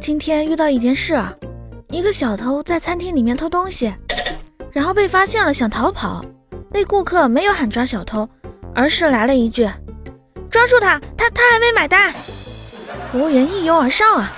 今天遇到一件事，一个小偷在餐厅里面偷东西，然后被发现了，想逃跑。那顾客没有喊抓小偷，而是来了一句：“抓住他，他他还没买单。”服务员一拥而上啊，